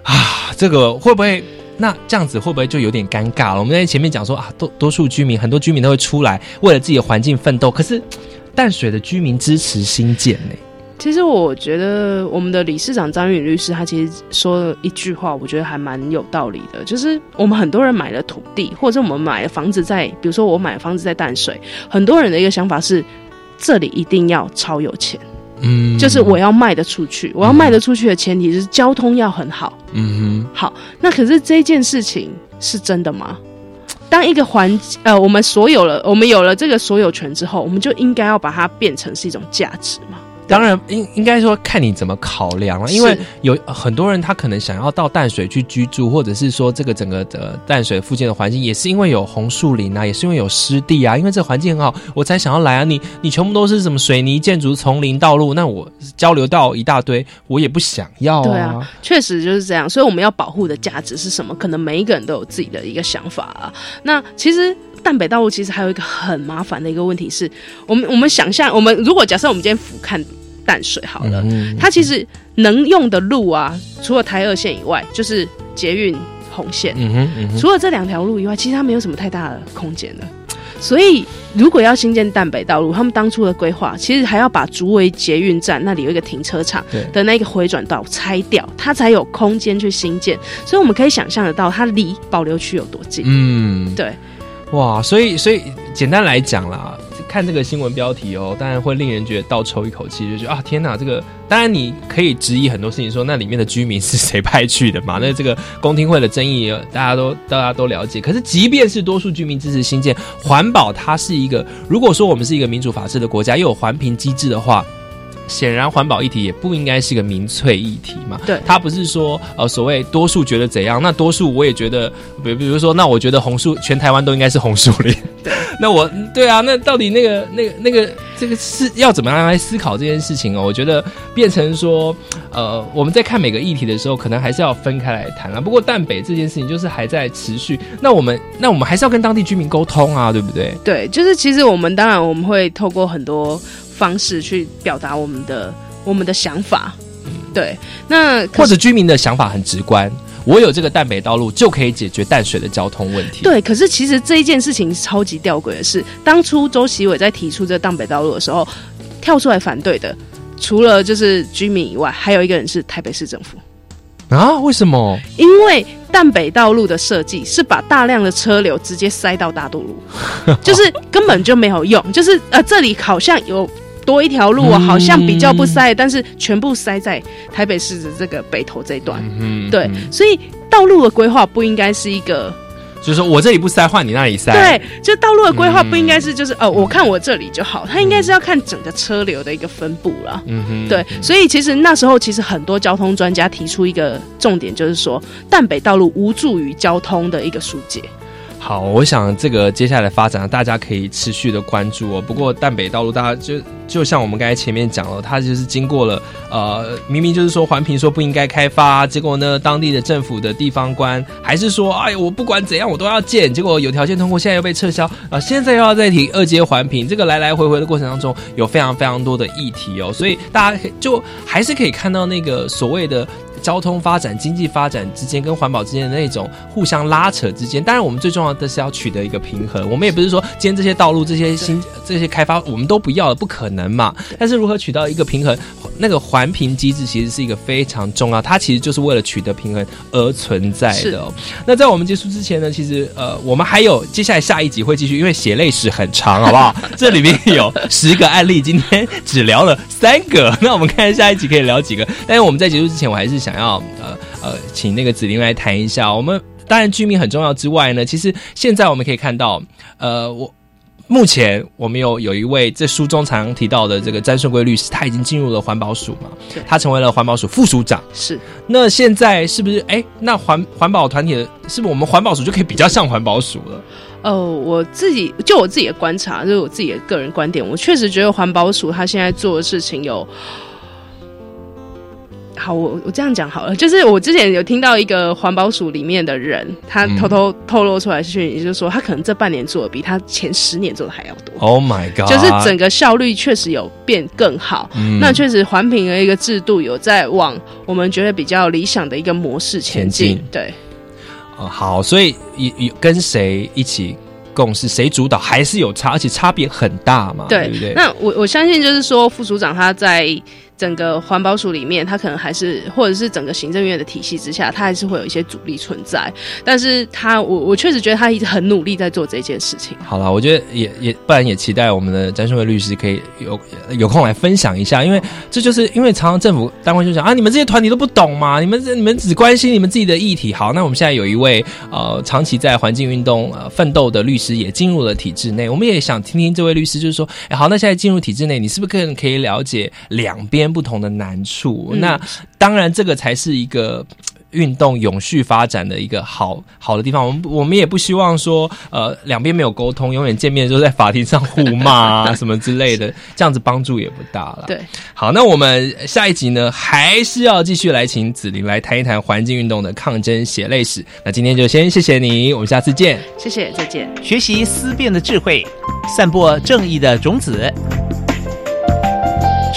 啊，这个会不会？那这样子会不会就有点尴尬了？我们在前面讲说啊，多多数居民，很多居民都会出来为了自己的环境奋斗，可是淡水的居民支持新建呢、其实我觉得我们的理事长张宇律师他其实说了一句话，我觉得还蛮有道理的，就是我们很多人买了土地，或者我们买了房子在，比如说我买房子在淡水，很多人的一个想法是，这里一定要超有钱，嗯就是我要卖得出去，我要卖得出去的前提是交通要很好。嗯好，那可是这件事情是真的吗？当一个环呃，我们所有了，我们有了这个所有权之后，我们就应该要把它变成是一种价值嘛？当然，应应该说看你怎么考量了，因为有很多人他可能想要到淡水去居住，或者是说这个整个的淡水附近的环境，也是因为有红树林啊，也是因为有湿地啊，因为这环境很好，我才想要来啊。你你全部都是什么水泥建筑、丛林道路，那我交流到一大堆，我也不想要对啊，确实就是这样。所以我们要保护的价值是什么？可能每一个人都有自己的一个想法啊。那其实淡北道路其实还有一个很麻烦的一个问题是，我们我们想象，我们如果假设我们今天俯瞰淡水好了，嗯它其实能用的路啊，除了台二线以外，就是捷运红线。除了这两条路以外，其实它没有什么太大的空间了。所以如果要新建淡北道路，他们当初的规划其实还要把竹围捷运站那里有一个停车场对的那个回转道拆掉，它才有空间去新建。所以我们可以想象得到，它离保留区有多近。嗯，对，哇，所以所以简单来讲啦，看这个新闻标题哦，当然会令人觉得倒抽一口气，就觉得啊，天哪，这个当然你可以质疑很多事情，说那里面的居民是谁派去的嘛？那这个公听会的争议，大家都大家都了解。可是即便是多数居民支持新建环保，它是一个，如果说我们是一个民主法治的国家，又有环评机制的话。显然，环保议题也不应该是个民粹议题嘛。对它不是说呃所谓多数觉得怎样，那多数我也觉得，比比如说，那我觉得红树全台湾都应该是红树林。对，那我对啊，那到底那个那个那个这个是要怎么样来思考这件事情哦？我觉得变成说，呃，我们在看每个议题的时候，可能还是要分开来谈啊。不过淡北这件事情就是还在持续，那我们那我们还是要跟当地居民沟通啊，对不对？对，就是其实我们当然我们会透过很多方式去表达我们的我们的想法。对，那或者居民的想法很直观，我有这个淡北道路就可以解决淡水的交通问题。对，可是其实这一件事情超级吊诡的是，当初周习伟在提出这个淡北道路的时候，跳出来反对的，除了就是居民以外，还有一个人是台北市政府。啊？为什么？因为淡北道路的设计是把大量的车流直接塞到大渡路，就是根本就没有用。就是呃，这里好像有多一条路好像比较不塞，但是全部塞在台北市的这个北投这一段。嗯对，所以道路的规划不应该是一个就是说我这里不塞，换你那里塞。对，就道路的规划不应嗯该是就是呃，我看我这里就好，它应该是要看整个车流的一个分布了。嗯哼对，所以其实那时候其实很多交通专家提出一个重点，就是说淡北道路无助于交通的一个疏解。好，我想这个接下来发展，大家可以持续的关注哦。不过淡北道路，大家就就像我们刚才前面讲了，它就是经过了呃，明明就是说环评说不应该开发，结果呢，当地的政府的地方官还是说，哎，我不管怎样我都要建，结果有条件通过，现在又被撤销啊、现在又要再提二阶环评，这个来来回回的过程当中，有非常非常多的议题哦，所以大家就还是可以看到那个所谓的。交通发展、经济发展之间跟环保之间的那种互相拉扯之间，当然我们最重要的是要取得一个平衡。我们也不是说今天这些道路、这些新、这些开发我们都不要了，不可能嘛。但是如何取到一个平衡，那个环评机制其实是一个非常重要，它其实就是为了取得平衡而存在的、哦。那在我们结束之前呢，其实呃，我们还有接下来下一集会继续，因为血泪史很长，好不好？这里面有 十个案例，今天只聊了三个，那我们看下一集可以聊几个。但是我们在结束之前，我还是想要呃呃，请那个子玲来谈一下，我们当然居民很重要之外呢，其实现在我们可以看到，呃，我。目前我们有有一位在书中常提到的这个詹顺贵律师，他已经进入了环保署嘛，他成为了环保署副署长。是那现在是不是哎？那环环保团体的，是不是我们环保署就可以比较像环保署了？哦，我自己就我自己的观察，就是我自己的个人观点，我确实觉得环保署他现在做的事情有。好，我我这样讲好了，就是我之前有听到一个环保署里面的人，他嗯偷偷透露出来讯息，就是说他可能这半年做的比他前十年做的还要多。Oh my god！就是整个效率确实有变更好，嗯那确实环评的一个制度有在往我们觉得比较理想的一个模式前进。前进对，哦，好，所以有有跟谁一起共事，谁主导还是有差，而且差别很大嘛，对对，不对？那我我相信就是说，副署长他在整个环保署里面，他可能还是或者是整个行政院的体系之下，他还是会有一些阻力存在。但是他，我我确实觉得他一直很努力在做这件事情。好了，我觉得也也，不然也期待我们的詹顺伟律师可以有有空来分享一下，因为这就是因为常常政府单位就想啊，你们这些团体都不懂嘛，你们这你们只关心你们自己的议题。好，那我们现在有一位呃长期在环境运动呃奋斗的律师也进入了体制内，我们也想听听这位律师就是说，哎，好，那现在进入体制内，你是不是更可以了解两边不同的难处？嗯那当然，这个才是一个。运动永续发展的一个好好的地方，我们我们也不希望说，呃，两边没有沟通，永远见面就在法庭上互骂啊什么之类的，这样子帮助也不大了。对，好，那我们下一集呢，还是要继续来请子玲来谈一谈环境运动的抗争血泪史。那今天就先谢谢你，我们下次见。谢谢，再见。学习思辨的智慧，散播正义的种子。